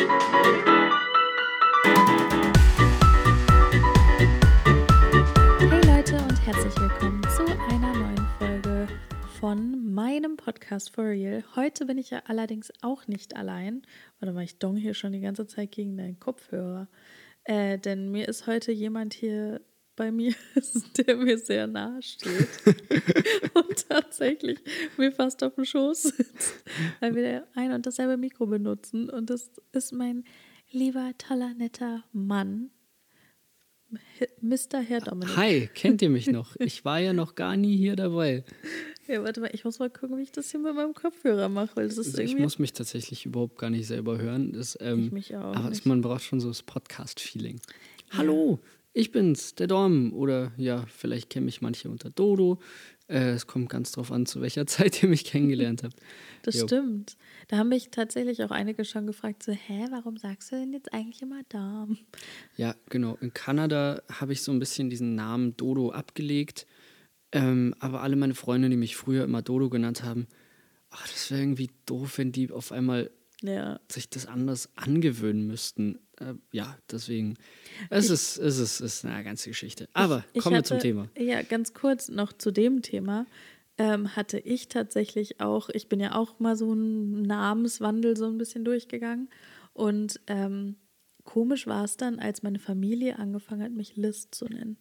Hey Leute und herzlich willkommen zu einer neuen Folge von meinem Podcast For Real. Heute bin ich ja allerdings auch nicht allein. Warte mal, ich dong hier schon die ganze Zeit gegen deinen Kopfhörer. Äh, denn mir ist heute jemand hier bei mir, der mir sehr nahe steht und tatsächlich mir fast auf dem Schoß sitzt, weil wir ein und dasselbe Mikro benutzen. Und das ist mein lieber, toller, netter Mann, Mr. Herr Dominik. Hi, kennt ihr mich noch? Ich war ja noch gar nie hier dabei. Ja, warte mal, ich muss mal gucken, wie ich das hier mit meinem Kopfhörer mache, weil das ist Also ich muss mich tatsächlich überhaupt gar nicht selber hören. Das, ähm, Ich mich auch aber nicht. man braucht schon so das Podcast-Feeling. Hallo, ich bin's, der Dom. Oder ja, vielleicht kennen mich manche unter Dodo. Äh, es kommt ganz drauf an, zu welcher Zeit ihr mich kennengelernt habt. Das Jo. stimmt. Da haben mich tatsächlich auch einige schon gefragt, so, hä, warum sagst du denn jetzt eigentlich immer Darm? Ja, genau. In Kanada habe ich so ein bisschen diesen Namen Dodo abgelegt. Ähm, aber alle meine Freunde, die mich früher immer Dodo genannt haben, ach, das wäre irgendwie doof, wenn die auf einmal Ja. sich das anders angewöhnen müssten. Äh, ja, deswegen. Es ist, es ist, ist eine ganze Geschichte. Aber Ich kommen wir hatte, zum Thema. Ja, ganz kurz noch zu dem Thema. Ähm, hatte ich tatsächlich auch, ich bin ja auch mal so einen Namenswandel so ein bisschen durchgegangen. Und ähm, komisch war es dann, als meine Familie angefangen hat, mich Liz zu nennen.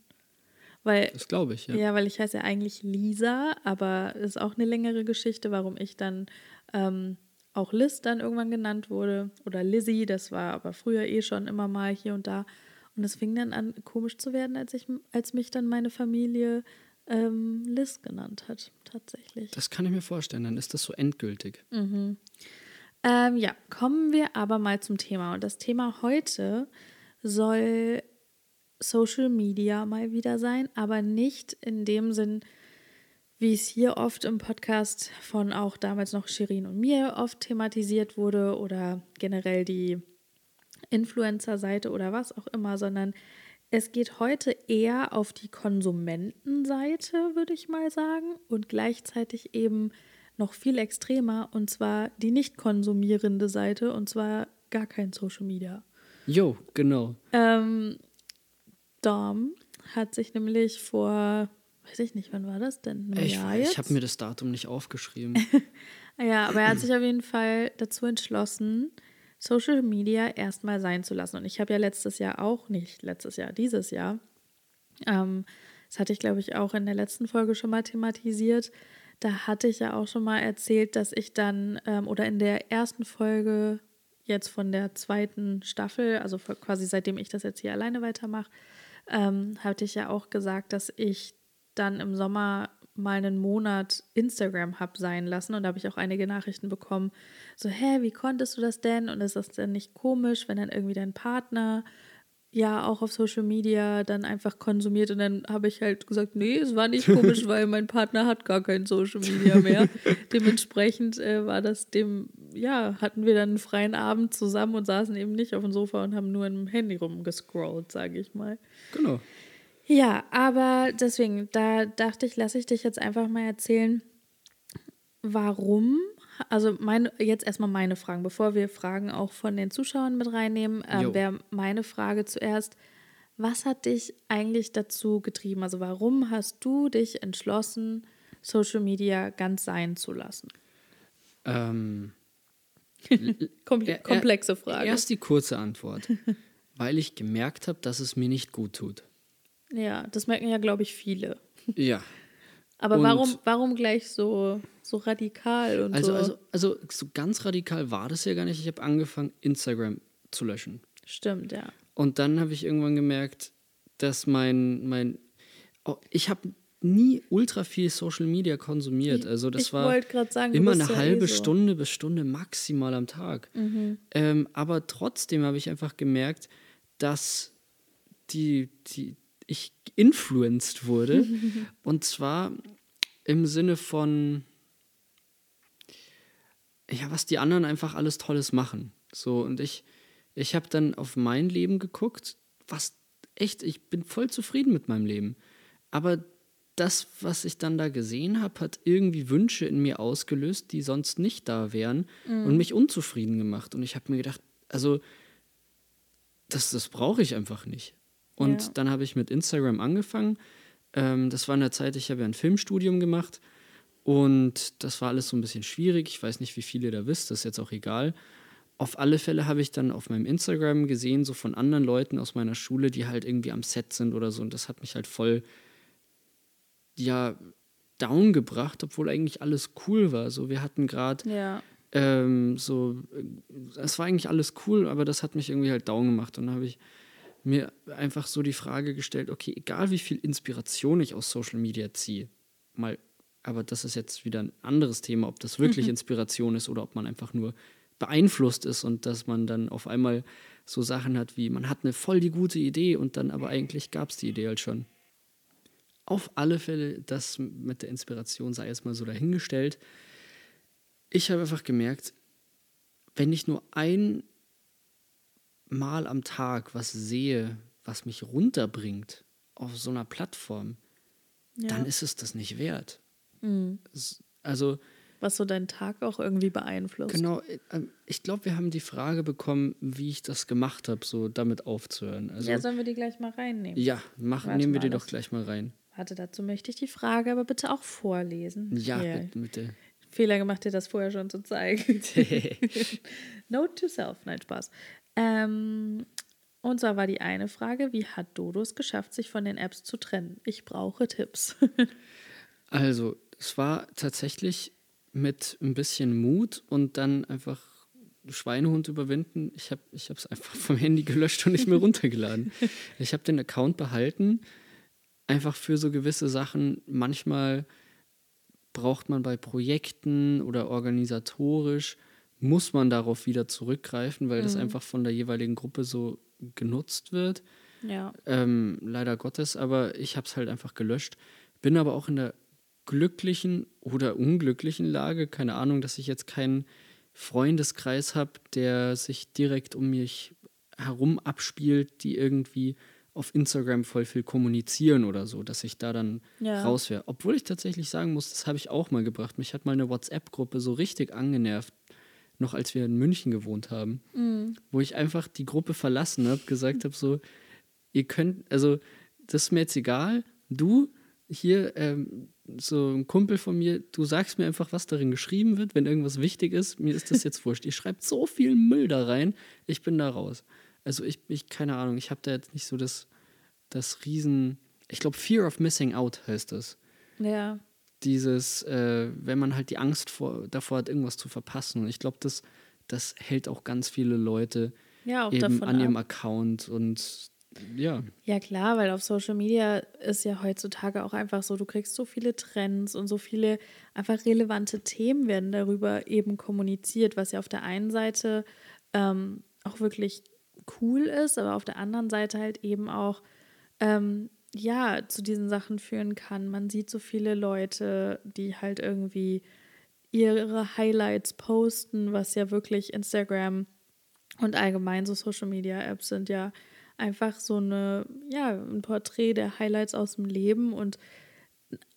Weil Das glaube ich, ja. Ja. weil ich heiße ja eigentlich Lisa, aber ist auch eine längere Geschichte, warum ich dann ähm, auch Liz dann irgendwann genannt wurde. Oder Lizzie, das war aber früher eh schon immer mal hier und da. Und es fing dann an, komisch zu werden, als, ich, als mich dann meine Familie ähm, Liz genannt hat, tatsächlich. Das kann ich mir vorstellen. Dann ist das so endgültig. Ähm, ja, kommen wir aber mal zum Thema. Und das Thema heute soll Social Media mal wieder sein, aber nicht in dem Sinn, wie es hier oft im Podcast von auch damals noch Shirin und mir oft thematisiert wurde oder generell die Influencer-Seite oder was auch immer, sondern es geht heute eher auf die Konsumentenseite, würde ich mal sagen, und gleichzeitig eben noch viel extremer, und zwar die nicht konsumierende Seite, und zwar gar kein Social Media. Jo, genau. Ähm, Dom hat sich nämlich vor, weiß ich nicht, wann war das denn? Ein Ich, Jahr jetzt? ich habe mir das Datum nicht aufgeschrieben. Ja, aber er hat sich auf jeden Fall dazu entschlossen, Social Media erstmal sein zu lassen. Und ich habe ja letztes Jahr auch, nicht letztes Jahr, dieses Jahr, ähm, das hatte ich, glaube ich, auch in der letzten Folge schon mal thematisiert. Da hatte ich ja auch schon mal erzählt, dass ich dann, ähm, oder in der ersten Folge jetzt von der zweiten Staffel, also quasi seitdem ich das jetzt hier alleine weitermache, ähm, hatte ich ja auch gesagt, dass ich dann im Sommer mal einen Monat Instagram habe sein lassen und da habe ich auch einige Nachrichten bekommen, so, hä, wie konntest du das denn? Und ist das denn nicht komisch, wenn dann irgendwie dein Partner ja auch auf Social Media dann einfach konsumiert und dann habe ich halt gesagt, nee, es war nicht komisch, weil mein Partner hat gar kein Social Media mehr. Dementsprechend äh, war das dem, ja, hatten wir dann einen freien Abend zusammen und saßen eben nicht auf dem Sofa und haben nur im Handy rumgescrollt, sage ich mal. genau. Ja, aber deswegen, da dachte ich, lasse ich dich jetzt einfach mal erzählen, warum. Also meine, jetzt erstmal meine Fragen, bevor wir Fragen auch von den Zuschauern mit reinnehmen, ähm, wäre meine Frage zuerst, was hat dich eigentlich dazu getrieben? Also warum hast du dich entschlossen, Social Media ganz sein zu lassen? Ähm, Kom komplexe Frage. Erst die kurze Antwort. weil ich gemerkt habe, dass es mir nicht gut tut. Ja, das merken ja, glaube ich, viele. Ja. Aber Und- warum, warum gleich so, so radikal und Also, so? also, also so ganz radikal war das ja gar nicht. Ich habe angefangen, Instagram zu löschen. Stimmt, ja. Und dann habe ich irgendwann gemerkt, dass mein, mein oh, ich habe nie ultra viel Social Media konsumiert. Also das ich war sagen, immer eine ja eh halbe so. Mhm. Stunde bis Stunde maximal am Tag. Ähm, aber trotzdem habe ich einfach gemerkt, dass die, die, ich influenced wurde. und zwar im Sinne von, ja, was die anderen einfach alles Tolles machen. So, und ich, ich habe dann auf mein Leben geguckt, was echt, ich bin voll zufrieden mit meinem Leben. Aber das, was ich dann da gesehen habe, hat irgendwie Wünsche in mir ausgelöst, die sonst nicht da wären und mich unzufrieden gemacht. Und ich habe mir gedacht, also das, das brauche ich einfach nicht. Und Ja. dann habe ich mit Instagram angefangen. Ähm, das war in der Zeit, ich habe ja ein Filmstudium gemacht und das war alles so ein bisschen schwierig. Ich weiß nicht, wie viele da wisst, das ist jetzt auch egal. Auf alle Fälle habe ich dann auf meinem Instagram gesehen, so von anderen Leuten aus meiner Schule, die halt irgendwie am Set sind oder so. Und das hat mich halt voll, ja, down gebracht, obwohl eigentlich alles cool war. So, wir hatten gerade Ja. ähm, so, äh, es war eigentlich alles cool, aber das hat mich irgendwie halt down gemacht. Und dann habe ich mir einfach so die Frage gestellt, okay, egal wie viel Inspiration ich aus Social Media ziehe, mal, aber das ist jetzt wieder ein anderes Thema, ob das wirklich Inspiration ist oder ob man einfach nur beeinflusst ist und dass man dann auf einmal so Sachen hat wie, man hat eine voll die gute Idee und dann aber eigentlich gab es die Idee halt schon. Auf alle Fälle, das mit der Inspiration sei jetzt mal so dahingestellt ich habe einfach gemerkt, wenn ich nur ein Mal am Tag was sehe, was mich runterbringt auf so einer Plattform, ja. dann ist es das nicht wert. Mhm. Also Was so deinen Tag auch irgendwie beeinflusst. genau, äh, ich glaube, wir haben die Frage bekommen, wie ich das gemacht habe, so damit aufzuhören. Also ja, sollen wir die gleich mal reinnehmen? ja, mach, Warte nehmen wir die doch gleich mal rein. Warte, dazu möchte ich die Frage aber bitte auch vorlesen. Ja, Hier. bitte, bitte. Fehler gemacht, dir das vorher schon zu zeigen. Note to self, nein, Spaß. Ähm, und zwar war die eine Frage, wie hat Dodo es geschafft, sich von den Apps zu trennen? Ich brauche Tipps. Also, es war tatsächlich mit ein bisschen Mut und dann einfach Schweinehund überwinden. Ich habe es einfach vom Handy gelöscht und nicht mehr runtergeladen. Ich habe den Account behalten, einfach für so gewisse Sachen. Manchmal braucht man bei Projekten oder organisatorisch, muss man darauf wieder zurückgreifen, weil das einfach von der jeweiligen Gruppe so genutzt wird. ja. Ähm, leider Gottes, aber ich habe es halt einfach gelöscht. Bin aber auch in der glücklichen oder unglücklichen Lage, keine Ahnung, dass ich jetzt keinen Freundeskreis habe, der sich direkt um mich herum abspielt, die irgendwie auf Instagram voll viel kommunizieren oder so, dass ich da dann Ja. raus wäre. Obwohl ich tatsächlich sagen muss, das habe ich auch mal gebracht. Mich hat mal eine WhatsApp-Gruppe so richtig angenervt, noch als wir in München gewohnt haben, wo ich einfach die Gruppe verlassen habe, gesagt habe so, ihr könnt, also das ist mir jetzt egal, du hier, ähm, so ein Kumpel von mir, du sagst mir einfach, was darin geschrieben wird, wenn irgendwas wichtig ist, mir ist das jetzt wurscht. Ihr schreibt so viel Müll da rein, ich bin da raus. Also ich, ich keine Ahnung, ich habe da jetzt nicht so das, das Riesen, ich glaube Fear of Missing Out heißt das. Ja. Dieses, äh, wenn man halt die Angst vor, davor hat, irgendwas zu verpassen. Und ich glaube, das, das hält auch ganz viele Leute Ja, eben davon an ihrem ab. Account und ja. Ja, klar, weil auf Social Media ist ja heutzutage auch einfach so, du kriegst so viele Trends und so viele einfach relevante Themen werden darüber eben kommuniziert, was ja auf der einen Seite ähm, auch wirklich cool ist, aber auf der anderen Seite halt eben auch ähm, ja zu diesen Sachen führen kann. Man sieht so viele Leute, die halt irgendwie ihre Highlights posten, was ja wirklich Instagram und allgemein so Social Media Apps sind ja einfach so eine, ja, ein Porträt der Highlights aus dem Leben. Und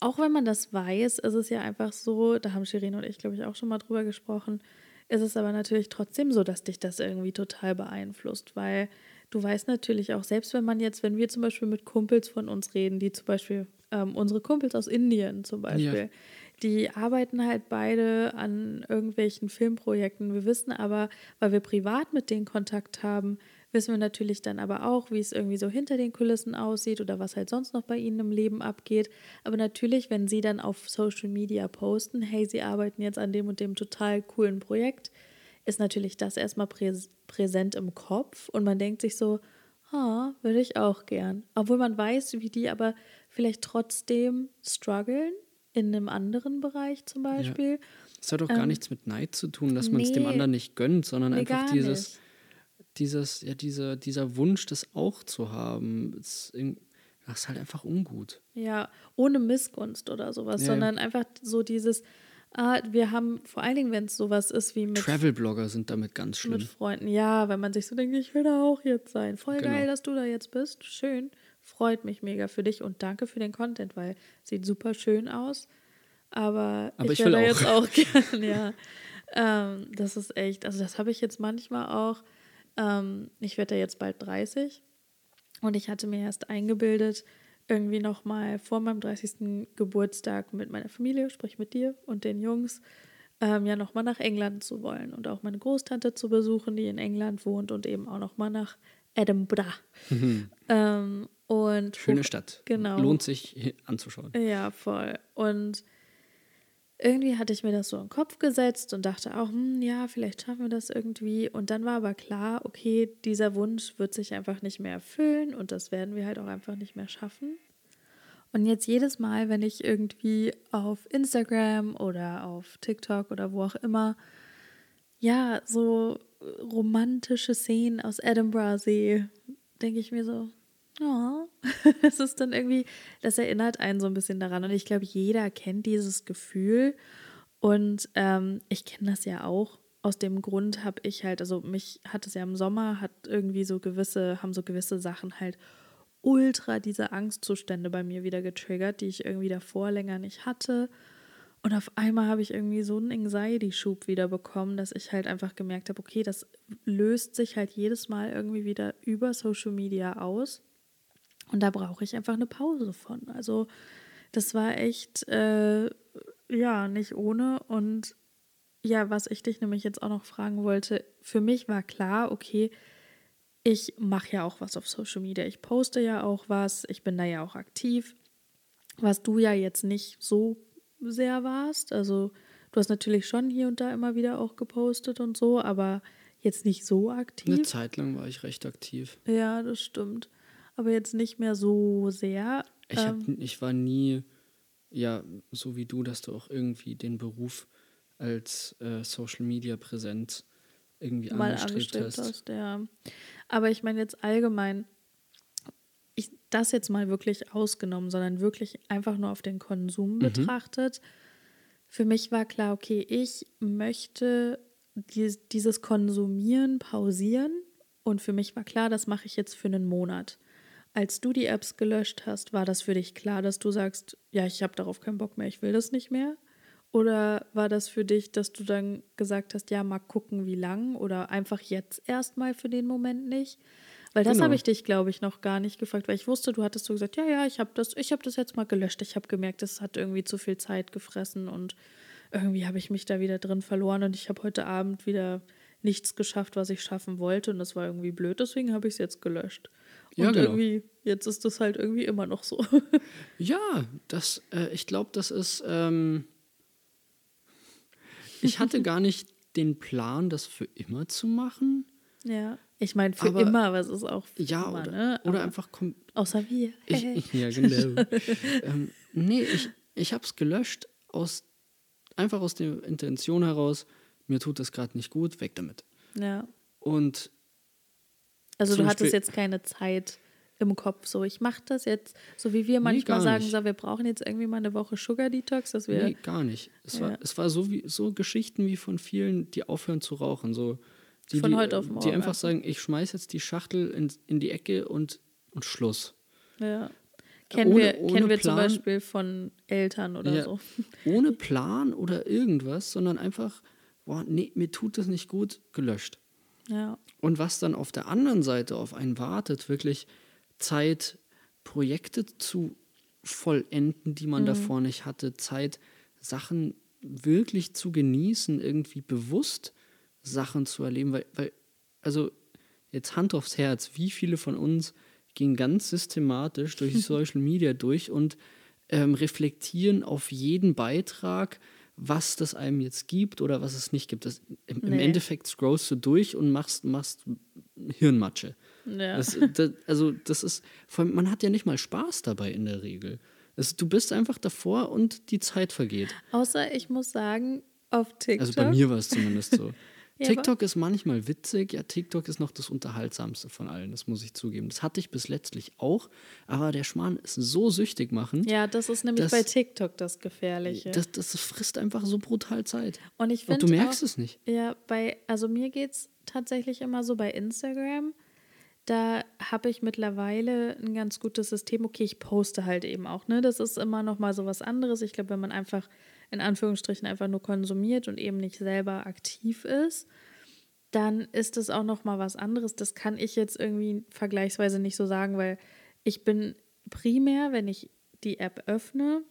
auch wenn man das weiß, ist es ja einfach so, da haben Shirin und ich, glaube ich, auch schon mal drüber gesprochen, ist es aber natürlich trotzdem so, dass dich das irgendwie total beeinflusst, weil du weißt natürlich auch, selbst wenn man jetzt, wenn wir zum Beispiel mit Kumpels von uns reden, die zum Beispiel, ähm, unsere Kumpels aus Indien zum Beispiel, die arbeiten halt beide an irgendwelchen Filmprojekten. Wir wissen aber, weil wir privat mit denen Kontakt haben, wissen wir natürlich dann aber auch, wie es irgendwie so hinter den Kulissen aussieht oder was halt sonst noch bei ihnen im Leben abgeht. Aber natürlich, wenn sie dann auf Social Media posten, hey, sie arbeiten jetzt an dem und dem total coolen Projekt, ist natürlich das erstmal präs präsent im Kopf und man denkt sich so, ah, würde ich auch gern. Obwohl man weiß, wie die aber vielleicht trotzdem strugglen in einem anderen Bereich zum Beispiel. Es hat auch gar Ähm, das mit Neid zu tun, dass man es dem nee. anderen nicht gönnt, sondern Nee, einfach gar dieses, dieses, ja, dieser, dieser Wunsch, das auch zu haben, ist, das ist halt einfach ungut. Ja, ohne Missgunst oder sowas, Ja. sondern einfach so dieses, ah, wir haben, vor allen Dingen, wenn es sowas ist wie mit, Travel-Blogger sind damit ganz schlimm. mit Freunden, ja, wenn man sich so denkt, ich will da auch jetzt sein. Voll Genau. geil, dass du da jetzt bist. Schön. Freut mich mega für dich und danke für den Content, weil sieht super schön aus. Aber, Aber ich wär will da auch. jetzt auch gern, ja. Ähm, das ist echt, also das habe ich jetzt manchmal auch Ähm, ich werde ja jetzt bald 30 und ich hatte mir erst eingebildet, irgendwie nochmal vor meinem 30. Geburtstag mit meiner Familie, sprich mit dir und den Jungs, ähm, ja nochmal nach England zu wollen und auch meine Großtante zu besuchen, die in England wohnt und eben auch nochmal nach Edinburgh. Mhm. Ähm, und Schöne Stadt. Genau. Lohnt sich anzuschauen. Ja, voll. Und irgendwie hatte ich mir das so in den Kopf gesetzt und dachte auch, hm, ja, vielleicht schaffen wir das irgendwie. Und dann war aber klar, okay, dieser Wunsch wird sich einfach nicht mehr erfüllen und das werden wir halt auch einfach nicht mehr schaffen. Und jetzt jedes Mal, wenn ich irgendwie auf Instagram oder auf TikTok oder wo auch immer, ja, so romantische Szenen aus Edinburgh sehe, denke ich mir so, oh, es ist dann irgendwie, das erinnert einen so ein bisschen daran. Und ich glaube, jeder kennt dieses Gefühl. Und ähm, ich kenne das ja auch. Aus dem Grund habe ich halt, also mich hat es ja im Sommer, hat irgendwie so gewisse, haben so gewisse Sachen halt ultra diese Angstzustände bei mir wieder getriggert, die ich irgendwie davor länger nicht hatte. Und auf einmal habe ich irgendwie so einen Anxiety-Schub wieder bekommen, dass ich halt einfach gemerkt habe, okay, das löst sich halt jedes Mal irgendwie wieder über Social Media aus. Und da brauche ich einfach eine Pause von. Also das war echt, äh, ja, nicht ohne. Und ja, was ich dich nämlich jetzt auch noch fragen wollte, für mich war klar, okay, ich mache ja auch was auf Social Media. Ich poste ja auch was, ich bin da ja auch aktiv, was du ja jetzt nicht so sehr warst. Also du hast natürlich schon hier und da immer wieder auch gepostet und so, aber jetzt nicht so aktiv. Eine Zeit lang war ich recht aktiv. Ja, das stimmt aber jetzt nicht mehr so sehr. Ich, hab, ähm, ich war nie, ja, so wie du, dass du auch irgendwie den Beruf als äh, Social Media Präsenz irgendwie mal angestrebt, angestrebt hast. hast. Ja. Aber ich meine jetzt allgemein, ich, das jetzt mal wirklich ausgenommen, sondern wirklich einfach nur auf den Konsum mhm. betrachtet. Für mich war klar, okay, ich möchte dieses Konsumieren pausieren. Und für mich war klar, das mache ich jetzt für einen Monat. Als du die Apps gelöscht hast, war das für dich klar, dass du sagst, ja, ich habe darauf keinen Bock mehr, ich will das nicht mehr? Oder war das für dich, dass du dann gesagt hast, ja, mal gucken, wie lang oder einfach jetzt erstmal für den Moment nicht? Weil das genau. habe ich dich, glaube ich, noch gar nicht gefragt, weil ich wusste, du hattest so gesagt, ja, ja, ich habe das, ich habe das jetzt mal gelöscht. Ich habe gemerkt, es hat irgendwie zu viel Zeit gefressen und irgendwie habe ich mich da wieder drin verloren und ich habe heute Abend wieder nichts geschafft, was ich schaffen wollte und das war irgendwie blöd, deswegen habe ich es jetzt gelöscht. Und ja, genau. irgendwie, jetzt ist das halt irgendwie immer noch so. ja, das, äh, ich glaube, das ist. Ähm, ich hatte gar nicht den Plan, das für immer zu machen. Ja. Ich meine, für aber, immer, was ist auch für ja, immer, oder, ne? oder einfach. Außer wir. Ich, ja, genau. ähm, nee, ich, ich habe es gelöscht aus einfach aus der Intention heraus, mir tut das gerade nicht gut, weg damit. Ja. Und also du hattest jetzt keine Zeit im Kopf, so ich mache das jetzt, so wie wir manchmal nee, sagen, so, wir brauchen jetzt irgendwie mal eine Woche Sugar Detox, dass wir. Nee, gar nicht. Es ja. war, es war so, wie, so Geschichten wie von vielen, die aufhören zu rauchen. So, die, von heute auf morgen. Die einfach sagen, ich schmeiß jetzt die Schachtel in, in die Ecke und, und Schluss. Ja. Kennen ohne, wir, ohne kennen wir Plan, zum Beispiel von Eltern oder ja, so. Ohne Plan oder irgendwas, sondern einfach, boah, nee, mir tut das nicht gut, gelöscht. Ja. Und was dann auf der anderen Seite auf einen wartet, wirklich Zeit, Projekte zu vollenden, die man mhm. davor nicht hatte, Zeit, Sachen wirklich zu genießen, irgendwie bewusst Sachen zu erleben, weil, weil also jetzt Hand aufs Herz, wie viele von uns gehen ganz systematisch durch Social Media durch und ähm, reflektieren auf jeden Beitrag, was das einem jetzt gibt oder was es nicht gibt. Das, im, nee. Im Endeffekt scrollst du durch und machst, machst Hirnmatsche. Ja. Das, das, also das ist, man hat ja nicht mal Spaß dabei in der Regel. Das, du bist einfach davor und die Zeit vergeht. Außer ich muss sagen, auf TikTok. Also bei mir war es zumindest so. Ja, TikTok ist manchmal witzig. Ja, TikTok ist noch das Unterhaltsamste von allen, das muss ich zugeben. Das hatte ich bis letztlich auch, aber der Schmarrn ist so süchtig machen. Ja, das ist nämlich dass, bei TikTok das Gefährliche. Das, das frisst einfach so brutal Zeit. Und ich finde. Du merkst auch, es nicht. Ja, bei, also mir geht es tatsächlich immer so bei Instagram. Da habe ich mittlerweile ein ganz gutes System. Okay, ich poste halt eben auch, ne? Das ist immer noch mal so was anderes. Ich glaube, wenn man einfach in Anführungsstrichen einfach nur konsumiert und eben nicht selber aktiv ist, dann ist es auch noch mal was anderes. Das kann ich jetzt irgendwie vergleichsweise nicht so sagen, weil ich bin primär, wenn ich die App öffne,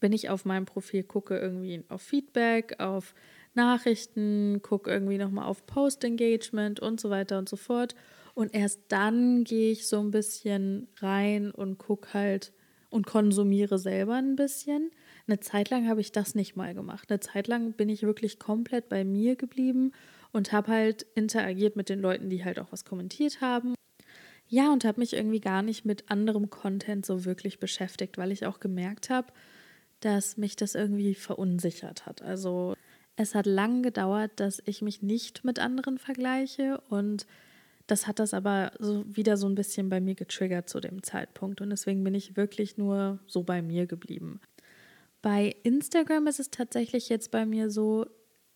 bin ich auf meinem Profil, gucke irgendwie auf Feedback, auf Nachrichten, gucke irgendwie noch mal auf Post-Engagement und so weiter und so fort. Und erst dann gehe ich so ein bisschen rein und gucke halt und konsumiere selber ein bisschen. Eine Zeit lang habe ich das nicht mal gemacht. Eine Zeit lang bin ich wirklich komplett bei mir geblieben und habe halt interagiert mit den Leuten, die halt auch was kommentiert haben. Ja, und habe mich irgendwie gar nicht mit anderem Content so wirklich beschäftigt, weil ich auch gemerkt habe, dass mich das irgendwie verunsichert hat. Also es hat lang gedauert, dass ich mich nicht mit anderen vergleiche und das hat das aber so wieder so ein bisschen bei mir getriggert zu dem Zeitpunkt und deswegen bin ich wirklich nur so bei mir geblieben. Bei Instagram ist es tatsächlich jetzt bei mir so,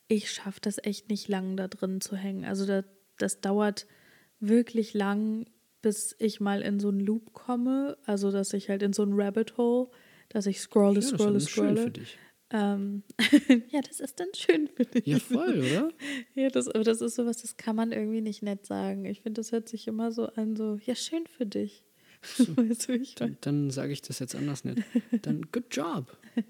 ich schaffe das echt nicht lang da drin zu hängen. Also das, das dauert wirklich lang, bis ich mal in so einen Loop komme. Also dass ich halt in so ein Rabbit Hole, dass ich scrolle, ja, scrolle, das scrolle. Schön für dich. Ähm, ja, das ist dann schön für dich. Ja, voll, oder? ja, das, aber das ist sowas, das kann man irgendwie nicht nett sagen. Ich finde, das hört sich immer so an, so, ja, schön für dich. So, weißt du, dann, dann sage ich das jetzt anders nicht. Dann good job.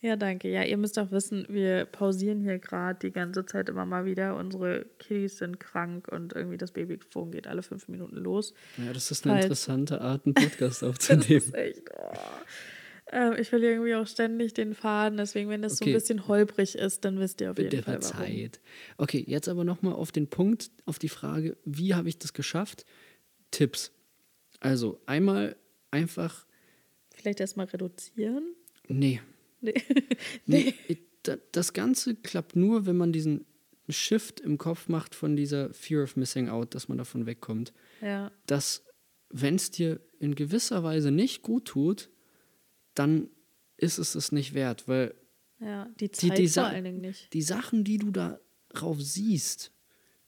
Ja, danke. Ja, ihr müsst auch wissen, wir pausieren hier gerade die ganze Zeit immer mal wieder. Unsere Kiddies sind krank und irgendwie das Babyphone geht alle fünf Minuten los. Ja, das ist eine Falls interessante Art, einen Podcast aufzunehmen. das ist echt. Oh. Ähm, ich verliere irgendwie auch ständig den Faden. Deswegen, wenn es okay. so ein bisschen holprig ist, dann wisst ihr auf jeden Bitte Fall. Verzeiht. Warum. Okay, jetzt aber nochmal auf den Punkt, auf die Frage, wie habe ich das geschafft? Tipps. Also einmal einfach. Vielleicht erstmal reduzieren? Nee, Nee. nee. Das Ganze klappt nur, wenn man diesen Shift im Kopf macht von dieser Fear of Missing Out, dass man davon wegkommt. Ja. Dass, wenn es dir in gewisser Weise nicht gut tut, dann ist es es nicht wert, weil ja, die Zeit die, die vor allen Dingen nicht. Die Sachen, die du darauf siehst,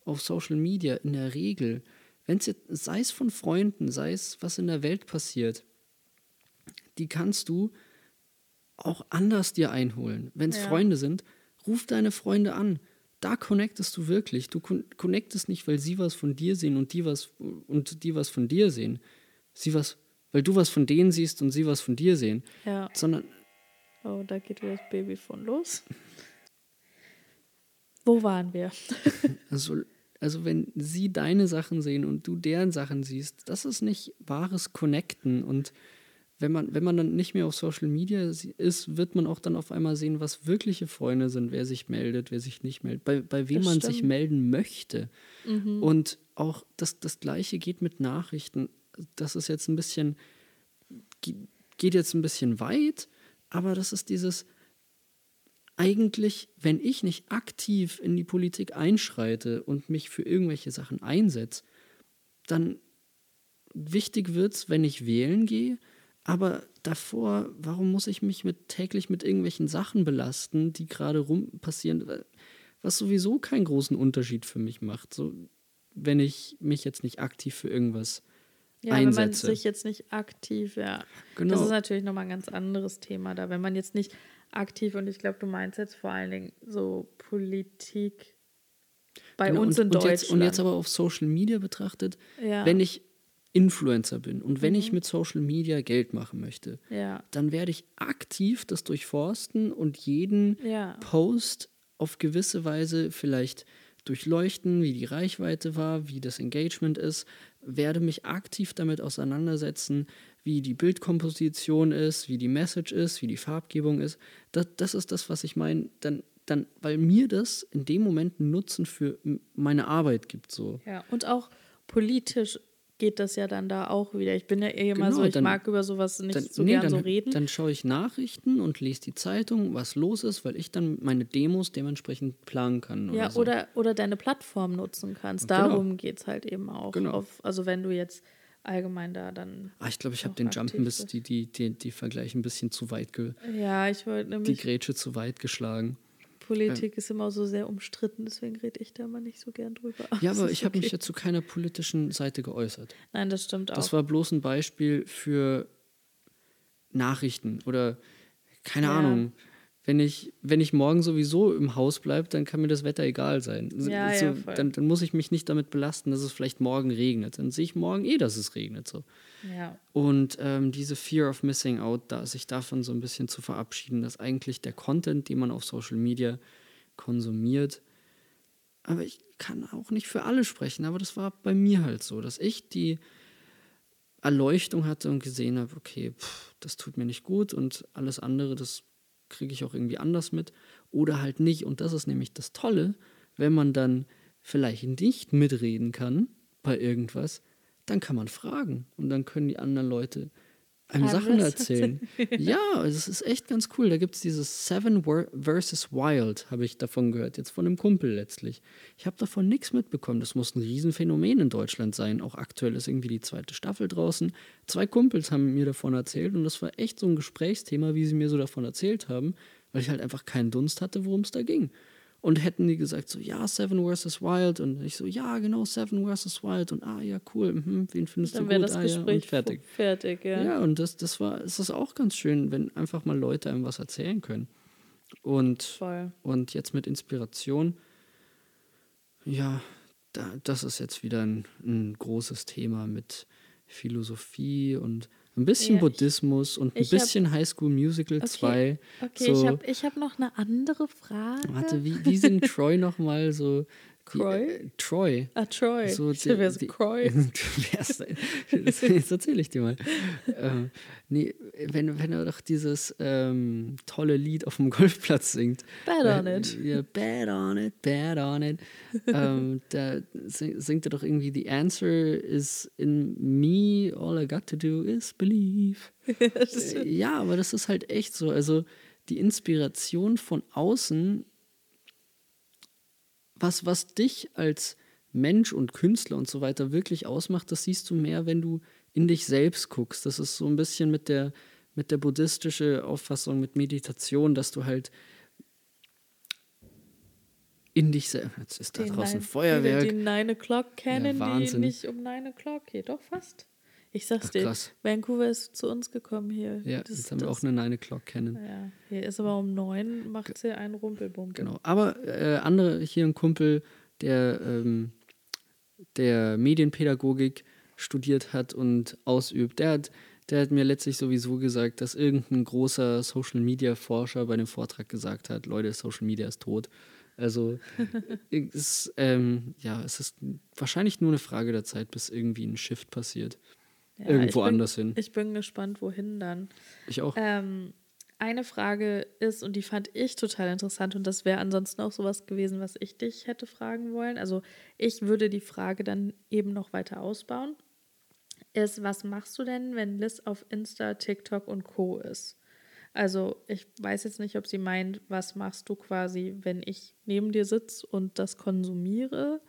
auf Social Media in der Regel, wenn es sei es von Freunden, sei es was in der Welt passiert, die kannst du auch anders dir einholen. Wenn es ja. Freunde sind, ruf deine Freunde an. Da connectest du wirklich. Du connectest nicht, weil sie was von dir sehen und die was und die was von dir sehen. Sie was, weil du was von denen siehst und sie was von dir sehen. Ja. Sondern. Oh, da geht wieder das Baby von los. Wo waren wir? also, also, wenn sie deine Sachen sehen und du deren Sachen siehst, das ist nicht wahres Connecten und wenn man, wenn man dann nicht mehr auf Social Media ist, wird man auch dann auf einmal sehen, was wirkliche Freunde sind, wer sich meldet, wer sich nicht meldet, bei, bei wem das man stimmt. sich melden möchte. Mhm. Und auch das, das Gleiche geht mit Nachrichten. Das ist jetzt ein bisschen, geht jetzt ein bisschen weit, aber das ist dieses, eigentlich, wenn ich nicht aktiv in die Politik einschreite und mich für irgendwelche Sachen einsetze, dann wichtig wird es, wenn ich wählen gehe, aber davor, warum muss ich mich mit, täglich mit irgendwelchen Sachen belasten, die gerade rum passieren, was sowieso keinen großen Unterschied für mich macht, so, wenn ich mich jetzt nicht aktiv für irgendwas ja, einsetze. wenn man sich jetzt nicht aktiv, ja. Genau. Das ist natürlich nochmal ein ganz anderes Thema da. Wenn man jetzt nicht aktiv, und ich glaube, du meinst jetzt vor allen Dingen so Politik bei genau, uns und, in Deutschland. Und jetzt, und jetzt aber auf Social Media betrachtet, ja. wenn ich Influencer bin und wenn mhm. ich mit Social Media Geld machen möchte, ja. dann werde ich aktiv das durchforsten und jeden ja. Post auf gewisse Weise vielleicht durchleuchten, wie die Reichweite war, wie das Engagement ist, werde mich aktiv damit auseinandersetzen, wie die Bildkomposition ist, wie die Message ist, wie die Farbgebung ist. Das, das ist das, was ich meine. Dann, dann, weil mir das in dem Moment einen Nutzen für meine Arbeit gibt. So. Ja, und auch politisch geht das ja dann da auch wieder. Ich bin ja eh immer genau, so, ich dann, mag über sowas nicht dann, so nee, gern dann, so reden. Dann schaue ich Nachrichten und lese die Zeitung, was los ist, weil ich dann meine Demos dementsprechend planen kann. Oder ja, so. oder, oder deine Plattform nutzen kannst. Genau. Darum genau. geht es halt eben auch. Genau. Auf, also wenn du jetzt allgemein da dann. Ah, ich glaube, ich habe den Jump ein bisschen, die, die, die, die Vergleich ein bisschen zu weit ge Ja, ich wollte nämlich. Die Grätsche zu weit geschlagen. Politik ist immer so sehr umstritten, deswegen rede ich da immer nicht so gern drüber. Ja, aber ich okay. habe mich ja zu keiner politischen Seite geäußert. Nein, das stimmt auch. Das war bloß ein Beispiel für Nachrichten oder keine ja. Ahnung. Wenn ich, wenn ich morgen sowieso im Haus bleibe, dann kann mir das Wetter egal sein. Ja, so, ja, dann, dann muss ich mich nicht damit belasten, dass es vielleicht morgen regnet. Dann sehe ich morgen eh, dass es regnet. So. Ja. Und ähm, diese Fear of Missing Out, da, sich davon so ein bisschen zu verabschieden, dass eigentlich der Content, den man auf Social Media konsumiert, aber ich kann auch nicht für alle sprechen, aber das war bei mir halt so, dass ich die Erleuchtung hatte und gesehen habe, okay, pff, das tut mir nicht gut und alles andere, das kriege ich auch irgendwie anders mit oder halt nicht. Und das ist nämlich das Tolle, wenn man dann vielleicht nicht mitreden kann bei irgendwas, dann kann man fragen und dann können die anderen Leute einem Sachen erzählen. ja, es ist echt ganz cool. Da gibt es dieses Seven versus Wild, habe ich davon gehört, jetzt von einem Kumpel letztlich. Ich habe davon nichts mitbekommen. Das muss ein Riesenphänomen in Deutschland sein. Auch aktuell ist irgendwie die zweite Staffel draußen. Zwei Kumpels haben mir davon erzählt und das war echt so ein Gesprächsthema, wie sie mir so davon erzählt haben, weil ich halt einfach keinen Dunst hatte, worum es da ging. Und hätten die gesagt, so, ja, Seven vs. Wild. Und ich so, ja, genau, Seven vs. Wild. Und ah, ja, cool, mhm, wen findest Dann du gut? das ah, ja, Gespräch und fertig. fertig, ja. Ja, und das, das war, es ist auch ganz schön, wenn einfach mal Leute einem was erzählen können. Und, Voll. und jetzt mit Inspiration, ja, da, das ist jetzt wieder ein, ein großes Thema mit Philosophie und ein bisschen Ja, Buddhismus und ein ich hab- bisschen High School Musical 2. Okay, so, ich habe ich hab noch eine andere Frage. Warte, wie, wie singt Troy nochmal so? Croy? äh, Troy. Ah, Troy. So ich ist die- Croy? Jetzt erzähle ich dir mal. ähm, nee, wenn, wenn er doch dieses ähm, tolle Lied auf dem Golfplatz singt. Bad on Äh, it. Ja, bad on it, bad on it. ähm, da sing- singt er doch irgendwie, the answer is in me, all I got to do is believe. Äh, ja, aber das ist halt echt so. Also die Inspiration von außen, was, was dich als Mensch und Künstler und so weiter wirklich ausmacht, das siehst du mehr, wenn du in dich selbst guckst. Das ist so ein bisschen mit der, mit der buddhistischen Auffassung, mit Meditation, dass du halt in dich selbst. Jetzt ist da Die draußen Nine- Feuerwerk. Die, die 9 O'Clock kennen, die Wahnsinn. nicht um 9 O'Clock geht. Doch, fast. Ich sag's Ach, dir, krass. Vancouver ist zu uns gekommen hier. Ja, Das- jetzt haben wir das- auch eine Nine O'Clock kennen. Ja, hier ist aber um 9, macht sie einen Rumpelbump. Genau. Aber äh, andere, hier ein Kumpel, der, ähm, der Medienpädagogik studiert hat und ausübt, der hat, der hat mir letztlich sowieso gesagt, dass irgendein großer Social Media Forscher bei dem Vortrag gesagt hat, Leute, Social Media ist tot. Also ist, ähm, ja, es ist wahrscheinlich nur eine Frage der Zeit, bis irgendwie ein Shift passiert. Ja, Irgendwo bin, anders hin. Ich bin gespannt, wohin dann. Ich auch. Ähm, eine Frage ist, und die fand ich total interessant, und das wäre ansonsten auch sowas gewesen, was ich dich hätte fragen wollen. Also ich würde die Frage dann eben noch weiter ausbauen. Ist, was machst du denn, wenn Liz auf Insta, TikTok und Co. ist? Also ich weiß jetzt nicht, ob sie meint, was machst du quasi, wenn ich neben dir sitze und das konsumiere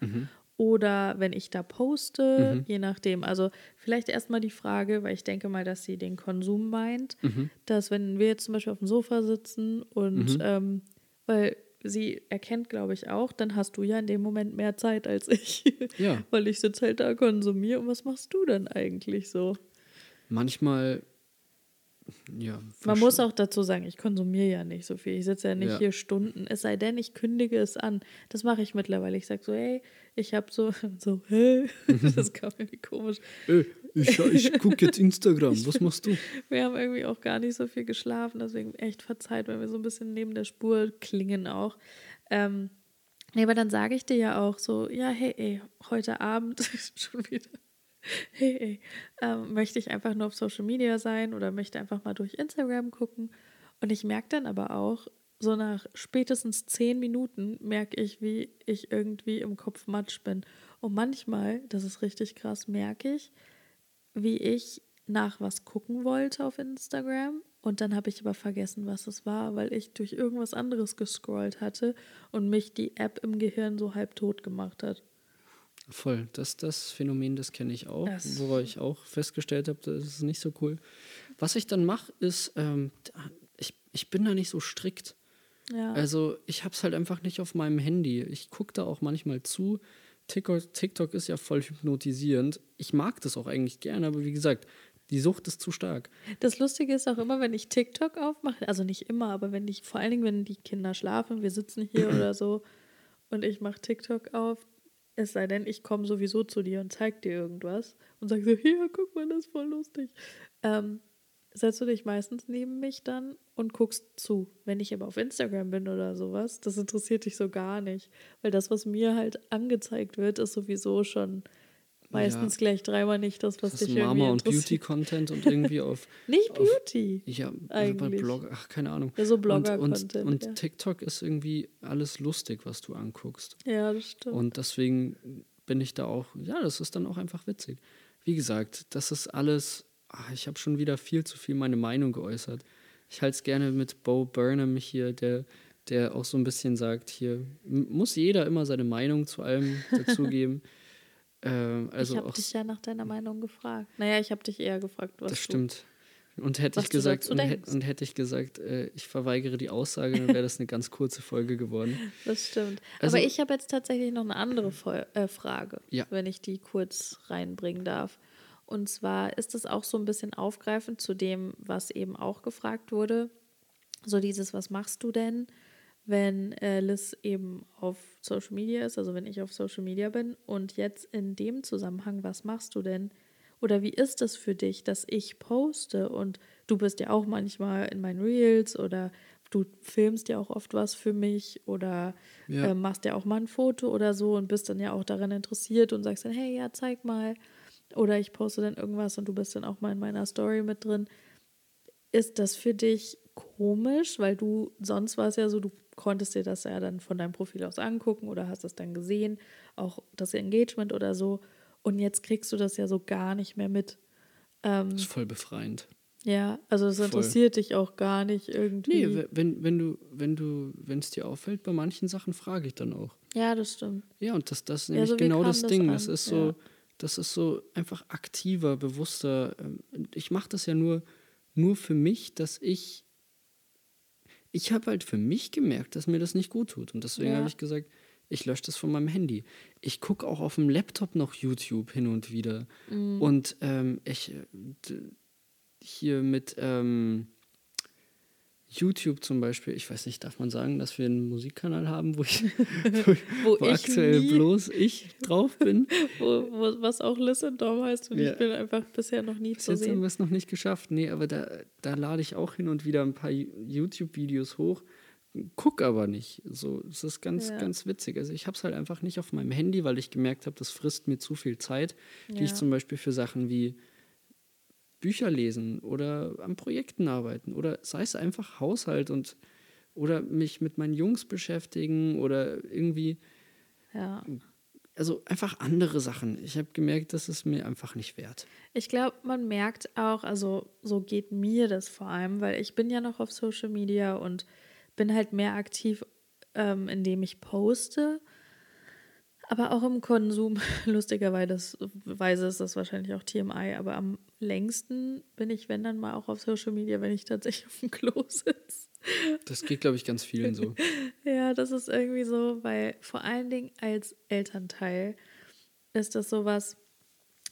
oder wenn ich da poste, je nachdem. Also vielleicht erstmal die Frage, weil ich denke mal, dass sie den Konsum meint, dass wenn wir jetzt zum Beispiel auf dem Sofa sitzen und ähm, weil sie erkennt, glaube ich, auch, dann hast du ja in dem Moment mehr Zeit als ich. Ja. weil ich sitze halt da, konsumiere. Und was machst du dann eigentlich so? Manchmal, ja. Man muss auch dazu sagen, ich konsumiere ja nicht so viel. Ich sitze ja nicht Ja. hier Stunden. Es sei denn, ich kündige es an. Das mache ich mittlerweile. Ich sage so, hey, ich habe so, so, hey, das kam irgendwie komisch. Äh, ich, ich gucke jetzt Instagram. Was machst du? Wir haben irgendwie auch gar nicht so viel geschlafen, deswegen echt verzeiht, wenn wir so ein bisschen neben der Spur klingen auch. Ähm, nee, aber dann sage ich dir ja auch so, ja, hey, ey, heute Abend schon wieder. Hey, ey, ähm, möchte ich einfach nur auf Social Media sein oder möchte einfach mal durch Instagram gucken. Und ich merke dann aber auch, so nach spätestens zehn Minuten merke ich, wie ich irgendwie im Kopf matsch bin. Und manchmal, das ist richtig krass, merke ich, wie ich nach was gucken wollte auf Instagram und dann habe ich aber vergessen, was es war, weil ich durch irgendwas anderes gescrollt hatte und mich die App im Gehirn so halb tot gemacht hat. Voll, das, das Phänomen, das kenne ich auch, Das- wobei ich auch festgestellt habe, das ist nicht so cool. Was ich dann mache, ist, ähm, ich, ich bin da nicht so strikt. Ja, Also ich habe es halt einfach nicht auf meinem Handy. Ich gucke da auch manchmal zu. TikTok, TikTok ist ja voll hypnotisierend. Ich mag das auch eigentlich gerne, aber wie gesagt, Die Sucht ist zu stark. Das Lustige ist auch immer, wenn ich TikTok aufmache, also nicht immer, aber wenn ich, vor allen Dingen, wenn die Kinder schlafen, wir sitzen hier oder so und ich mache TikTok auf, es sei denn, ich komme sowieso zu dir und zeig dir irgendwas und sage so, hier, guck mal, das ist voll lustig. Ähm, setzt du dich meistens neben mich dann und guckst zu. Wenn ich aber auf Instagram bin oder sowas, das interessiert dich so gar nicht. Weil das, was mir halt angezeigt wird, ist sowieso schon meistens ja, gleich dreimal nicht das, was das dich Mama irgendwie und Beauty-Content und irgendwie auf. nicht Beauty. Auf, ja, eigentlich. Blog, ach, keine Ahnung. Ja, so Blogger-Content. Und, und, und ja. TikTok ist irgendwie alles lustig, was du anguckst. Ja, das stimmt. Und deswegen bin ich da auch, ja, das ist dann auch einfach witzig. Wie gesagt, das ist alles ach, ich habe schon wieder viel zu viel meine Meinung geäußert. Ich halte es gerne mit Bo Burnham hier, der, der auch so ein bisschen sagt, hier muss jeder immer seine Meinung zu allem dazugeben. Äh, also ich habe dich ja nach deiner Meinung gefragt. Naja, ich habe dich eher gefragt, was Das stimmt. Und hätte ich gesagt, und, und, hätte ich gesagt, äh, ich verweigere die Aussage, dann wäre das eine ganz kurze Folge geworden. Das stimmt. Also, Aber ich habe jetzt tatsächlich noch eine andere Vol äh, Frage, ja. wenn ich die kurz reinbringen darf. Und zwar ist es auch so ein bisschen aufgreifend zu dem, was eben auch gefragt wurde. So dieses, was machst du denn, wenn äh, Liz eben auf Social Media ist, also wenn ich auf Social Media bin. Und jetzt in dem Zusammenhang, was machst du denn? Oder wie ist es für dich, dass ich poste und du bist ja auch manchmal in meinen Reels oder du filmst ja auch oft was für mich oder ja. äh, machst ja auch mal ein Foto oder so und bist dann ja auch daran interessiert und sagst dann, hey, ja, zeig mal. Oder ich poste dann irgendwas und du bist dann auch mal in meiner Story mit drin. Ist das für dich komisch? Weil du, sonst war es ja so, du konntest dir das ja dann von deinem Profil aus angucken oder hast es dann gesehen, auch das Engagement oder so. Und jetzt kriegst du das ja so gar nicht mehr mit. Ähm, das ist voll befreiend. Ja, also es interessiert dich auch gar nicht irgendwie. Nee, wenn, wenn du, wenn du, wenn es dir auffällt, bei manchen Sachen frage ich dann auch. Ja, das stimmt. Ja, und das, das ist nämlich ja, so genau das Ding. Das, das ist so, ja das ist so einfach aktiver, bewusster. Ähm, ich mache das ja nur, nur für mich, dass ich. Ich habe halt für mich gemerkt, dass mir das nicht gut tut. Und deswegen ja. habe ich gesagt, ich lösche das von meinem Handy. Ich gucke auch auf dem Laptop noch YouTube hin und wieder. Mhm. Und ähm, ich hier mit. Ähm, YouTube zum Beispiel, ich weiß nicht, darf man sagen, dass wir einen Musikkanal haben, wo ich, wo, wo, wo ich aktuell bloß ich drauf bin? wo, wo, was auch Listen Dom heißt und ja. ich bin einfach bisher noch nie Bis zu jetzt sehen. haben wir es noch nicht geschafft. Nee, aber da, da lade ich auch hin und wieder ein paar YouTube-Videos hoch, guck aber nicht. So, es ist ganz, ja. ganz witzig. Also ich habe es halt einfach nicht auf meinem Handy, weil ich gemerkt habe, das frisst mir zu viel Zeit, die ja. ich zum Beispiel für Sachen wie Bücher lesen oder an Projekten arbeiten oder sei es einfach Haushalt und oder mich mit meinen Jungs beschäftigen oder irgendwie. Ja. Also einfach andere Sachen. Ich habe gemerkt, das ist mir einfach nicht wert. Ich glaube, man merkt auch, also so geht mir das vor allem, weil ich bin ja noch auf Social Media und bin halt mehr aktiv, ähm, indem ich poste aber auch im Konsum, lustigerweise ist das wahrscheinlich auch TMI, aber am längsten bin ich, wenn dann mal auch auf Social Media, wenn ich tatsächlich auf dem Klo sitze. Das geht, glaube ich, ganz vielen so. ja, das ist irgendwie so, weil vor allen Dingen als Elternteil ist das sowas,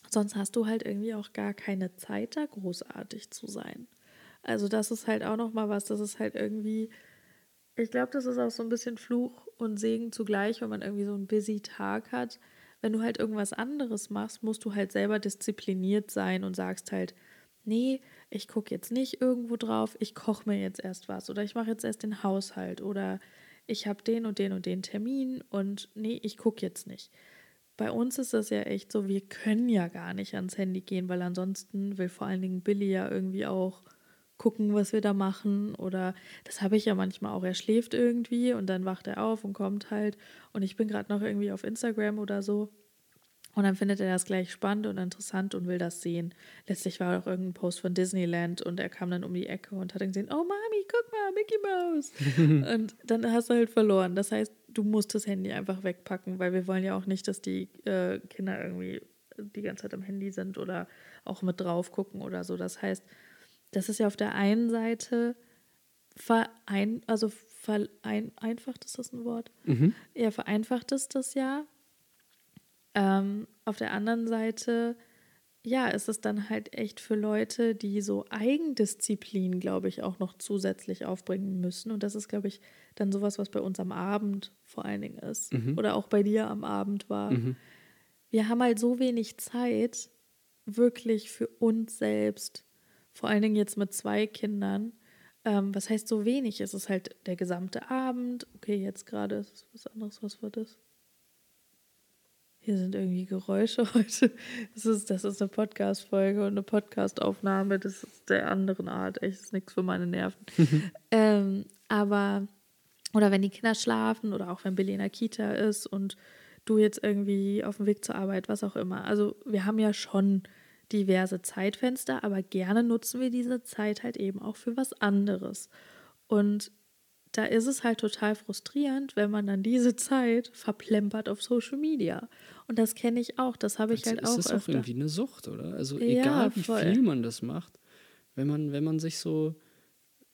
sonst hast du halt irgendwie auch gar keine Zeit, da großartig zu sein. Also das ist halt auch nochmal was, das ist halt irgendwie ich glaube, das ist auch so ein bisschen Fluch und Segen zugleich, wenn man irgendwie so einen busy Tag hat. Wenn du halt irgendwas anderes machst, musst du halt selber diszipliniert sein und sagst halt, nee, ich gucke jetzt nicht irgendwo drauf, ich koche mir jetzt erst was oder ich mache jetzt erst den Haushalt oder ich habe den und den und den Termin und nee, ich gucke jetzt nicht. Bei uns ist das ja echt so, wir können ja gar nicht ans Handy gehen, weil ansonsten will vor allen Dingen Billy ja irgendwie auch gucken, was wir da machen. Oder das habe ich ja manchmal auch. Er schläft irgendwie und dann wacht er auf und kommt halt. Und ich bin gerade noch irgendwie auf Instagram oder so. Und dann findet er das gleich spannend und interessant und will das sehen. Letztlich war auch irgendein Post von Disneyland und er kam dann um die Ecke und hat dann gesehen, oh Mami, guck mal, Mickey Mouse. und dann hast du halt verloren. Das heißt, du musst das Handy einfach wegpacken, weil wir wollen ja auch nicht, dass die äh, Kinder irgendwie die ganze Zeit am Handy sind oder auch mit drauf gucken oder so. Das heißt, das ist ja auf der einen Seite verein, also vereinfacht ist das ein Wort? Mhm. Ja, vereinfacht ist das ja. Ähm, auf der anderen Seite ja, ist es dann halt echt für Leute, die so Eigendisziplin, glaube ich, auch noch zusätzlich aufbringen müssen. Und das ist, glaube ich, dann sowas, was bei uns am Abend vor allen Dingen ist. Mhm. Oder auch bei dir am Abend war. Wir haben halt so wenig Zeit, wirklich für uns selbst. Vor allen Dingen jetzt mit zwei Kindern. Ähm, was heißt so wenig? Es ist halt der gesamte Abend. Okay, jetzt gerade ist es was anderes. Was war das? Hier sind irgendwie Geräusche heute. Das ist, das ist eine Podcast-Folge und eine Podcast-Aufnahme. Das ist der anderen Art. Echt, ist nichts für meine Nerven. ähm, aber, oder wenn die Kinder schlafen oder auch wenn Billy in der Kita ist und du jetzt irgendwie auf dem Weg zur Arbeit, was auch immer. Also, wir haben ja schon diverse Zeitfenster, aber gerne nutzen wir diese Zeit halt eben auch für was anderes. Und da ist es halt total frustrierend, wenn man dann diese Zeit verplempert auf Social Media. Und das kenne ich auch, das habe ich halt es auch ist auch irgendwie eine Sucht, oder? Also Ja, egal wie voll. viel man das macht, wenn man, wenn man sich so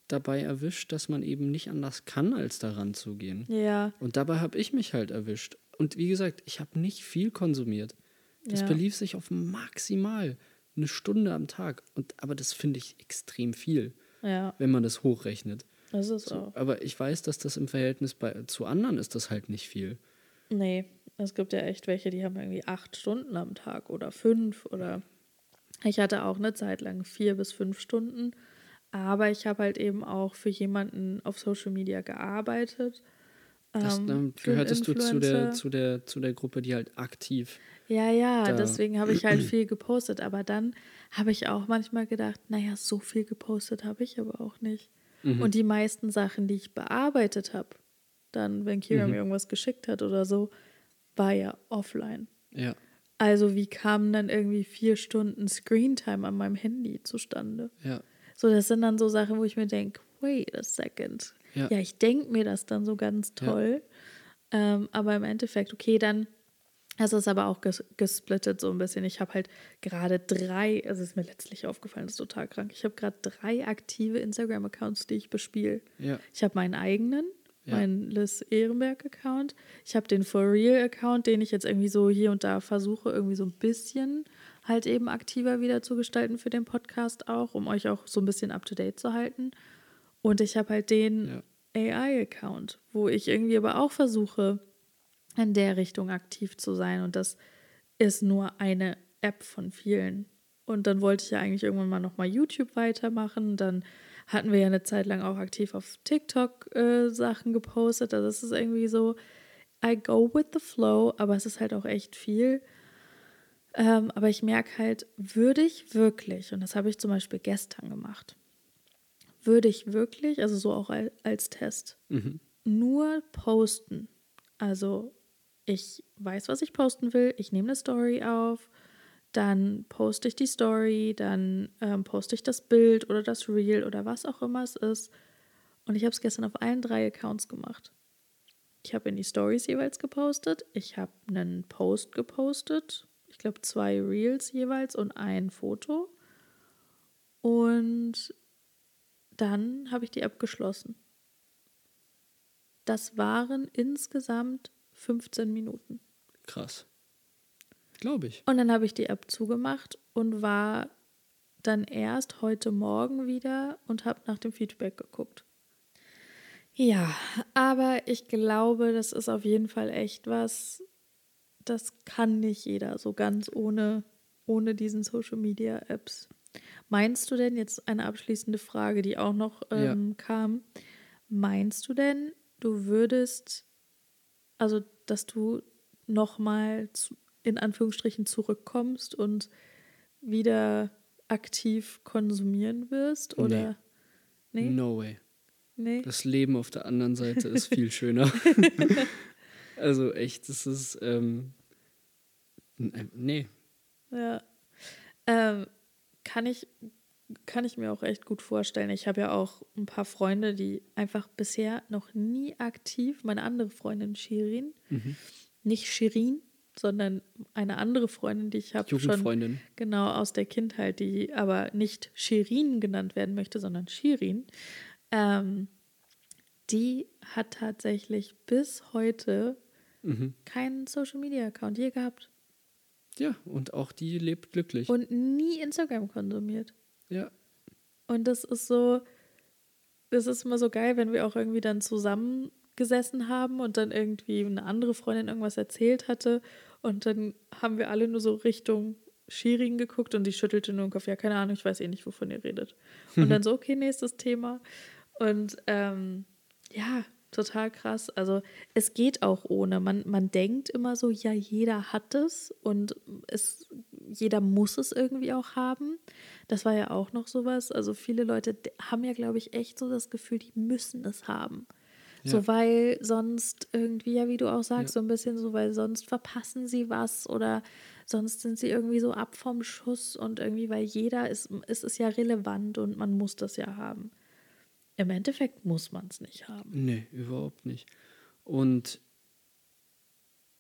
dabei erwischt, dass man eben nicht anders kann, als daran zu gehen. Ja, Und dabei habe ich mich halt erwischt. Und wie gesagt, ich habe nicht viel konsumiert. Das Ja. belief sich auf maximal eine Stunde am Tag. Und, aber das finde ich extrem viel, ja, wenn man das hochrechnet. das ist So, auch. aber ich weiß, dass das im Verhältnis bei, zu anderen ist das halt nicht viel. Nee, es gibt ja echt welche, die haben irgendwie acht Stunden am Tag oder fünf oder ich hatte auch eine Zeit lang vier bis fünf Stunden, aber ich habe halt eben auch für jemanden auf Social Media gearbeitet. Das, ähm, gehörtest du zu der, zu, der, zu der Gruppe, die halt aktiv. Ja, ja, Da- deswegen habe ich halt viel gepostet, aber dann habe ich auch manchmal gedacht, naja, so viel gepostet habe ich aber auch nicht. Mhm. Und die meisten Sachen, die ich bearbeitet habe, dann, wenn Kira Mhm. mir irgendwas geschickt hat oder so, war ja offline. Ja. Also wie kamen dann irgendwie vier Stunden Screentime an meinem Handy zustande? Ja. So, das sind dann so Sachen, wo ich mir denke, wait a second. Ja. Ja, ich denke mir das dann so ganz Ja. toll. Ähm, aber im Endeffekt, okay, dann, es ist aber auch ges gesplittet so ein bisschen. Ich habe halt gerade drei, also es ist mir letztlich aufgefallen, das ist total krank. Ich habe gerade drei aktive Instagram-Accounts, die ich bespiele. Ja. Ich habe meinen eigenen, Ja. meinen Liz Ehrenberg-Account. Ich habe den For Real-Account, den ich jetzt irgendwie so hier und da versuche, irgendwie so ein bisschen halt eben aktiver wieder zu gestalten für den Podcast auch, um euch auch so ein bisschen up to date zu halten. Und ich habe halt den AI-Account, wo ich irgendwie aber auch versuche, in der Richtung aktiv zu sein. Und das ist nur eine App von vielen. Und dann wollte ich ja eigentlich irgendwann mal nochmal YouTube weitermachen. Dann hatten wir ja eine Zeit lang auch aktiv auf TikTok äh, Sachen gepostet. Also es ist irgendwie so, I go with the flow, aber es ist halt auch echt viel. Ähm, aber ich merke halt, würde ich wirklich, und das habe ich zum Beispiel gestern gemacht, würde ich wirklich, also so auch al- als Test, nur posten. Also ich weiß, was ich posten will, ich nehme eine Story auf, dann poste ich die Story, dann ähm, poste ich das Bild oder das Reel oder was auch immer es ist. Und ich habe es gestern auf allen drei Accounts gemacht. Ich habe in die Stories jeweils gepostet, ich habe einen Post gepostet, ich glaube zwei Reels jeweils und ein Foto. Und dann habe ich die App geschlossen. Das waren insgesamt 15 Minuten. Krass. Glaube ich. Und dann habe ich die App zugemacht und war dann erst heute Morgen wieder und habe nach dem Feedback geguckt. Ja, aber ich glaube, das ist auf jeden Fall echt was, das kann nicht jeder so ganz ohne, ohne diesen Social Media Apps. Meinst du denn, jetzt eine abschließende Frage, die auch noch Ja. ähm, kam, meinst du denn, du würdest, also dass du nochmal in Anführungsstrichen zurückkommst und wieder aktiv konsumieren wirst? Oder? Nee? No way. Nee? Das Leben auf der anderen Seite ist viel schöner. also echt, das ist. Ähm, n- nee. Ja. Ähm, kann ich, kann ich mir auch echt gut vorstellen. Ich habe ja auch ein paar Freunde, die einfach bisher noch nie aktiv, meine andere Freundin Shirin, nicht Shirin, sondern eine andere Freundin, die ich habe schon Jugendfreundin. genau aus der Kindheit, die aber nicht Shirin genannt werden möchte, sondern Shirin. Ähm, die hat tatsächlich bis heute Mhm. keinen Social Media Account je gehabt. Ja, und auch die lebt glücklich. Und nie Instagram konsumiert. Ja. Und das ist so, das ist immer so geil, wenn wir auch irgendwie dann zusammengesessen haben und dann irgendwie eine andere Freundin irgendwas erzählt hatte und dann haben wir alle nur so Richtung Shirin geguckt und die schüttelte nur den Kopf. Ja, keine Ahnung, ich weiß eh nicht, wovon ihr redet. Und dann so, okay, nächstes Thema. Und ähm, ja, total krass. Also es geht auch ohne. Man, man denkt immer so, ja, jeder hat es und es, jeder muss es irgendwie auch haben. Das war ja auch noch sowas. Also viele Leute haben ja, glaube ich, echt so das Gefühl, die müssen es haben. Ja. So, weil sonst irgendwie, ja, wie du auch sagst, ja. so ein bisschen so, weil sonst verpassen sie was oder sonst sind sie irgendwie so ab vom Schuss und irgendwie, weil jeder ist, ist es ja relevant und man muss das ja haben. Im Endeffekt muss man es nicht haben. Nee, überhaupt nicht. Und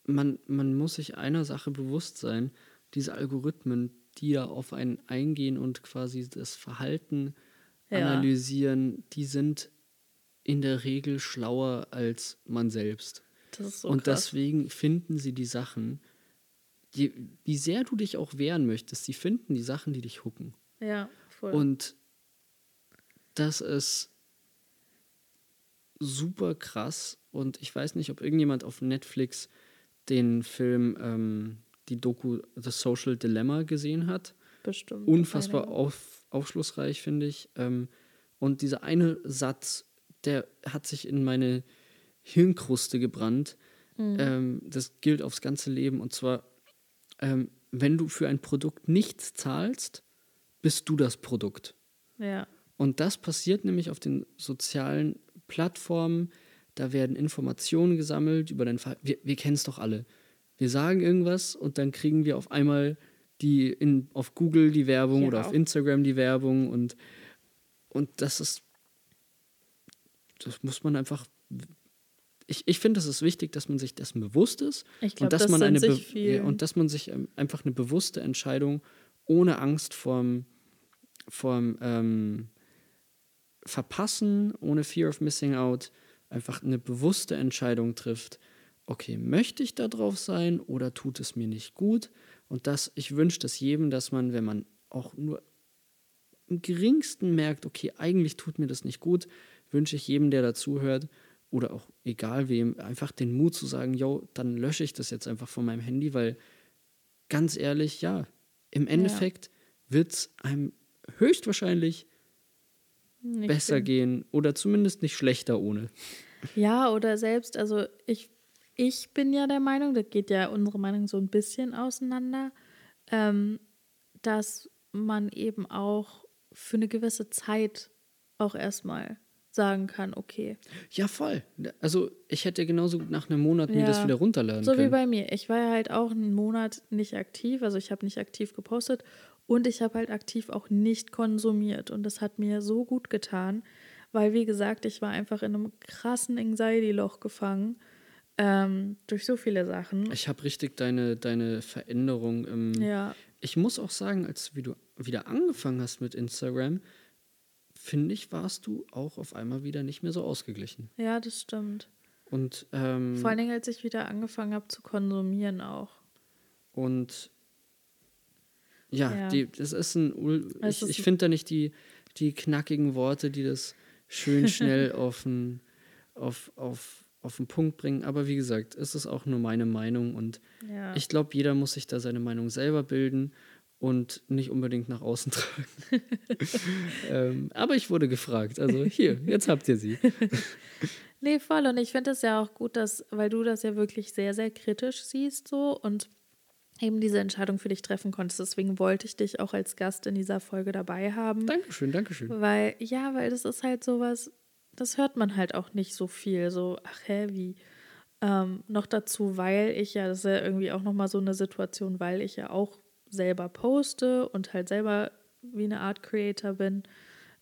man, man muss sich einer Sache bewusst sein, diese Algorithmen, die da auf einen eingehen und quasi das Verhalten ja. analysieren, die sind in der Regel schlauer als man selbst. So und krass. deswegen finden sie die Sachen, je, wie sehr du dich auch wehren möchtest, sie finden die Sachen, die dich hucken. Ja, voll. Und das ist super krass. Und ich weiß nicht, ob irgendjemand auf Netflix den Film, ähm, die Doku The Social Dilemma gesehen hat. Bestimmt. Unfassbar auf, aufschlussreich, finde ich. Ähm, und dieser eine Satz der hat sich in meine Hirnkruste gebrannt. Mhm. Ähm, das gilt aufs ganze Leben. Und zwar, ähm, wenn du für ein Produkt nichts zahlst, bist du das Produkt. Ja. Und das passiert nämlich auf den sozialen Plattformen. Da werden Informationen gesammelt über dein Ver Wir, wir kennen es doch alle. Wir sagen irgendwas und dann kriegen wir auf einmal die in, auf Google die Werbung ja, oder auf Instagram die Werbung und, und das ist das muss man einfach. Ich, ich finde, es ist wichtig, dass man sich dessen bewusst ist glaub, und dass das man eine Be und dass man sich ähm, einfach eine bewusste Entscheidung ohne Angst vorm, vorm ähm, Verpassen, ohne Fear of Missing Out, einfach eine bewusste Entscheidung trifft. Okay, möchte ich da drauf sein oder tut es mir nicht gut? Und das, ich wünsche das jedem, dass man, wenn man auch nur im geringsten merkt, okay, eigentlich tut mir das nicht gut, wünsche ich jedem, der dazuhört oder auch egal wem, einfach den Mut zu sagen, yo, dann lösche ich das jetzt einfach von meinem Handy, weil ganz ehrlich, ja, im Endeffekt ja. wird es einem höchstwahrscheinlich nicht besser schlimm. gehen oder zumindest nicht schlechter ohne. Ja, oder selbst, also ich, ich bin ja der Meinung, da geht ja unsere Meinung so ein bisschen auseinander, ähm, dass man eben auch für eine gewisse Zeit auch erstmal sagen kann, okay. Ja, voll. Also ich hätte genauso gut nach einem Monat mir das wieder runterladen so können. So wie bei mir. Ich war ja halt auch einen Monat nicht aktiv, also ich habe nicht aktiv gepostet und ich habe halt aktiv auch nicht konsumiert und das hat mir so gut getan, weil wie gesagt, ich war einfach in einem krassen Anxiety-Loch gefangen. Ähm, durch so viele Sachen. Ich habe richtig deine, deine Veränderung im. Ja. Ich muss auch sagen, als du wieder angefangen hast mit Instagram, finde ich, warst du auch auf einmal wieder nicht mehr so ausgeglichen. Ja, das stimmt. Und ähm, vor allen Dingen, als ich wieder angefangen habe zu konsumieren auch. Und ja, ja. Die, das ist ein. Ich, ich finde da nicht die, die knackigen Worte, die das schön schnell auf, ein, auf, auf, auf den Punkt bringen. Aber wie gesagt, es ist auch nur meine Meinung und ja. ich glaube, jeder muss sich da seine Meinung selber bilden und nicht unbedingt nach außen tragen. ähm, aber ich wurde gefragt. Also hier, jetzt habt ihr sie. nee, voll. Und ich finde es ja auch gut, dass, weil du das ja wirklich sehr, sehr kritisch siehst so und eben diese Entscheidung für dich treffen konntest. Deswegen wollte ich dich auch als Gast in dieser Folge dabei haben. Dankeschön, Dankeschön. Weil, ja, weil das ist halt sowas, das hört man halt auch nicht so viel. So, ach hä, wie? Ähm, noch dazu, weil ich ja, das ist ja irgendwie auch nochmal so eine Situation, weil ich ja auch selber poste und halt selber wie eine Art Creator bin.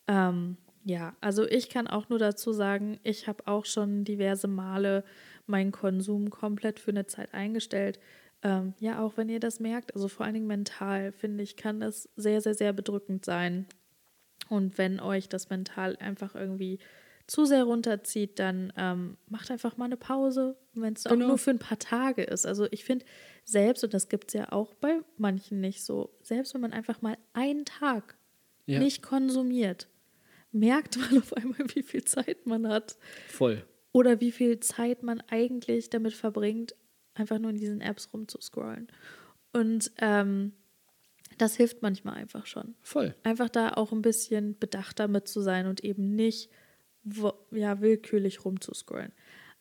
Ähm, ja, also ich kann auch nur dazu sagen, ich habe auch schon diverse Male meinen Konsum komplett für eine Zeit eingestellt. Ähm, ja, auch wenn ihr das merkt, also vor allen Dingen mental, finde ich, kann das sehr, sehr, sehr bedrückend sein. Und wenn euch das mental einfach irgendwie zu sehr runterzieht, dann ähm, macht einfach mal eine Pause, wenn es auch Genau. nur für ein paar Tage ist. Also ich finde selbst, und das gibt es ja auch bei manchen nicht so, selbst wenn man einfach mal einen Tag Ja. nicht konsumiert, merkt man auf einmal, wie viel Zeit man hat Voll. oder wie viel Zeit man eigentlich damit verbringt, einfach nur in diesen Apps rumzuscrollen. Und ähm, das hilft manchmal einfach schon. Voll. Einfach da auch ein bisschen bedachter mit zu sein und eben nicht wo, ja, willkürlich rumzuscrollen.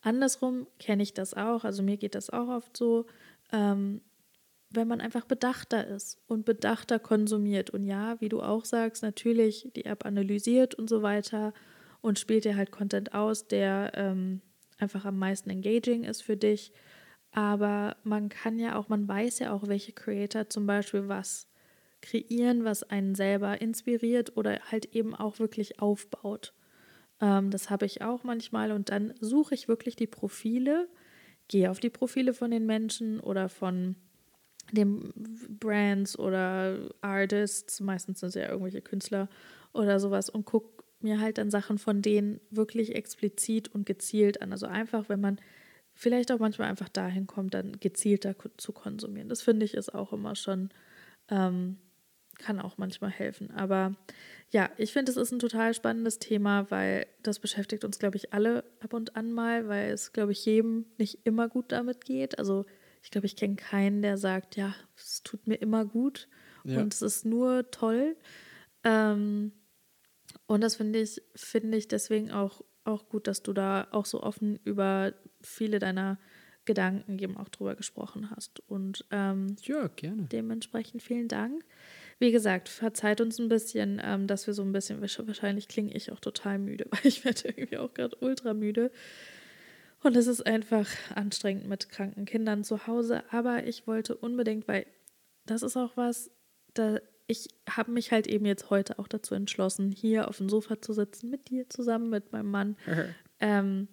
Andersrum kenne ich das auch, also mir geht das auch oft so, ähm, wenn man einfach bedachter ist und bedachter konsumiert. Und ja, wie du auch sagst, natürlich die App analysiert und so weiter und spielt dir halt Content aus, der ähm, einfach am meisten engaging ist für dich. Aber man kann ja auch, man weiß ja auch, welche Creator zum Beispiel was kreieren, was einen selber inspiriert oder halt eben auch wirklich aufbaut. Ähm, das habe ich auch manchmal und dann suche ich wirklich die Profile, gehe auf die Profile von den Menschen oder von den Brands oder Artists, meistens sind es ja irgendwelche Künstler oder sowas und gucke mir halt dann Sachen von denen wirklich explizit und gezielt an. Also einfach, wenn man vielleicht auch manchmal einfach dahin kommt, dann gezielter zu konsumieren. Das finde ich ist auch immer schon, ähm, kann auch manchmal helfen. Aber ja, ich finde, es ist ein total spannendes Thema, weil das beschäftigt uns, glaube ich, alle ab und an mal, weil es, glaube ich, jedem nicht immer gut damit geht. Also ich glaube, ich kenne keinen, der sagt, ja, es tut mir immer gut Ja. und es ist nur toll. Ähm, und das finde ich, finde ich deswegen auch, auch gut, dass du da auch so offen über viele deiner Gedanken eben auch drüber gesprochen hast. Und ähm, Ja, gerne. dementsprechend vielen Dank. Wie gesagt, verzeiht uns ein bisschen, ähm, dass wir so ein bisschen, wahrscheinlich klinge ich auch total müde, weil ich werde irgendwie auch gerade ultra müde. Und es ist einfach anstrengend mit kranken Kindern zu Hause. Aber ich wollte unbedingt, weil das ist auch was, da ich habe mich halt eben jetzt heute auch dazu entschlossen, hier auf dem Sofa zu sitzen, mit dir zusammen, mit meinem Mann, ähm,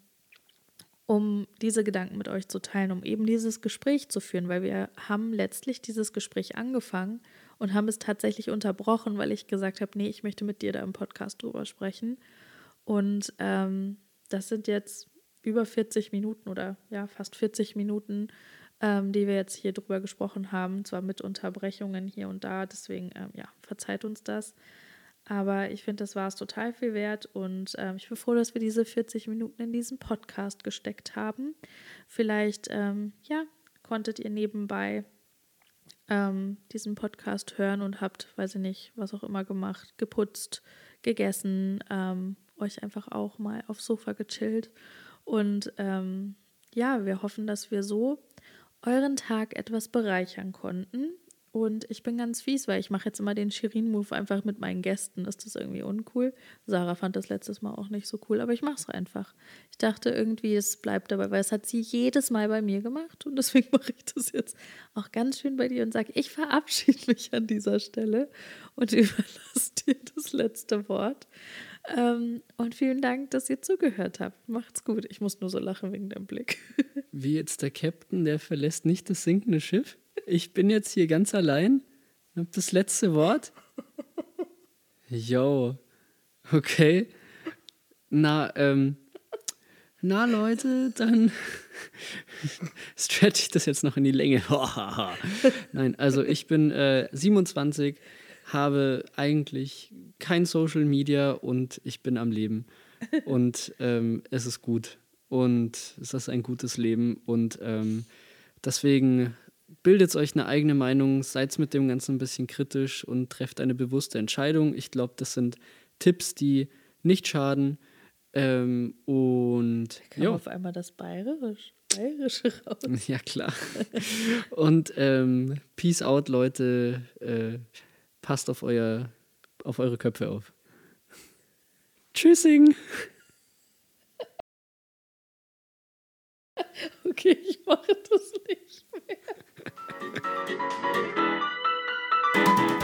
um diese Gedanken mit euch zu teilen, um eben dieses Gespräch zu führen, weil wir haben letztlich dieses Gespräch angefangen und haben es tatsächlich unterbrochen, weil ich gesagt habe, nee, ich möchte mit dir da im Podcast drüber sprechen. Und ähm, das sind jetzt über 40 Minuten oder ja, fast 40 Minuten, ähm, die wir jetzt hier drüber gesprochen haben, zwar mit Unterbrechungen hier und da, deswegen ähm, ja, verzeiht uns das. Aber ich finde, das war es total viel wert und ähm, ich bin froh, dass wir diese 40 Minuten in diesen Podcast gesteckt haben. Vielleicht, ähm, ja, konntet ihr nebenbei ähm, diesen Podcast hören und habt, weiß ich nicht, was auch immer gemacht, geputzt, gegessen, ähm, euch einfach auch mal aufs Sofa gechillt. Und ähm, ja, wir hoffen, dass wir so euren Tag etwas bereichern konnten. Und ich bin ganz fies, weil ich mache jetzt immer den Shirin-Move einfach mit meinen Gästen. Ist das irgendwie uncool? Sarah fand das letztes Mal auch nicht so cool, aber ich mache es einfach. Ich dachte irgendwie, es bleibt dabei, weil es hat sie jedes Mal bei mir gemacht und deswegen mache ich das jetzt auch ganz schön bei dir und sage, ich verabschiede mich an dieser Stelle und überlasse dir das letzte Wort. Ähm, und vielen Dank, dass ihr zugehört habt. Macht's gut. Ich muss nur so lachen wegen dem Blick. Wie jetzt der Captain, der verlässt nicht das sinkende Schiff. Ich bin jetzt hier ganz allein. Hab das letzte Wort. Yo. Okay. Na, ähm. Na, Leute, dann stretch ich das jetzt noch in die Länge. Nein, also ich bin äh, 27, habe eigentlich kein Social Media und ich bin am Leben. Und ähm, es ist gut. Und es ist ein gutes Leben. Und ähm, deswegen bildet euch eine eigene Meinung, seid mit dem Ganzen ein bisschen kritisch und trefft eine bewusste Entscheidung. Ich glaube, das sind Tipps, die nicht schaden. Ähm, und kam jo. auf einmal das Bayerisch, Bayerische raus. Ja, klar. und ähm, Peace out, Leute. Äh, passt auf, euer, auf eure Köpfe auf. Tschüssing! Okay, ich mache das nicht mehr. thank you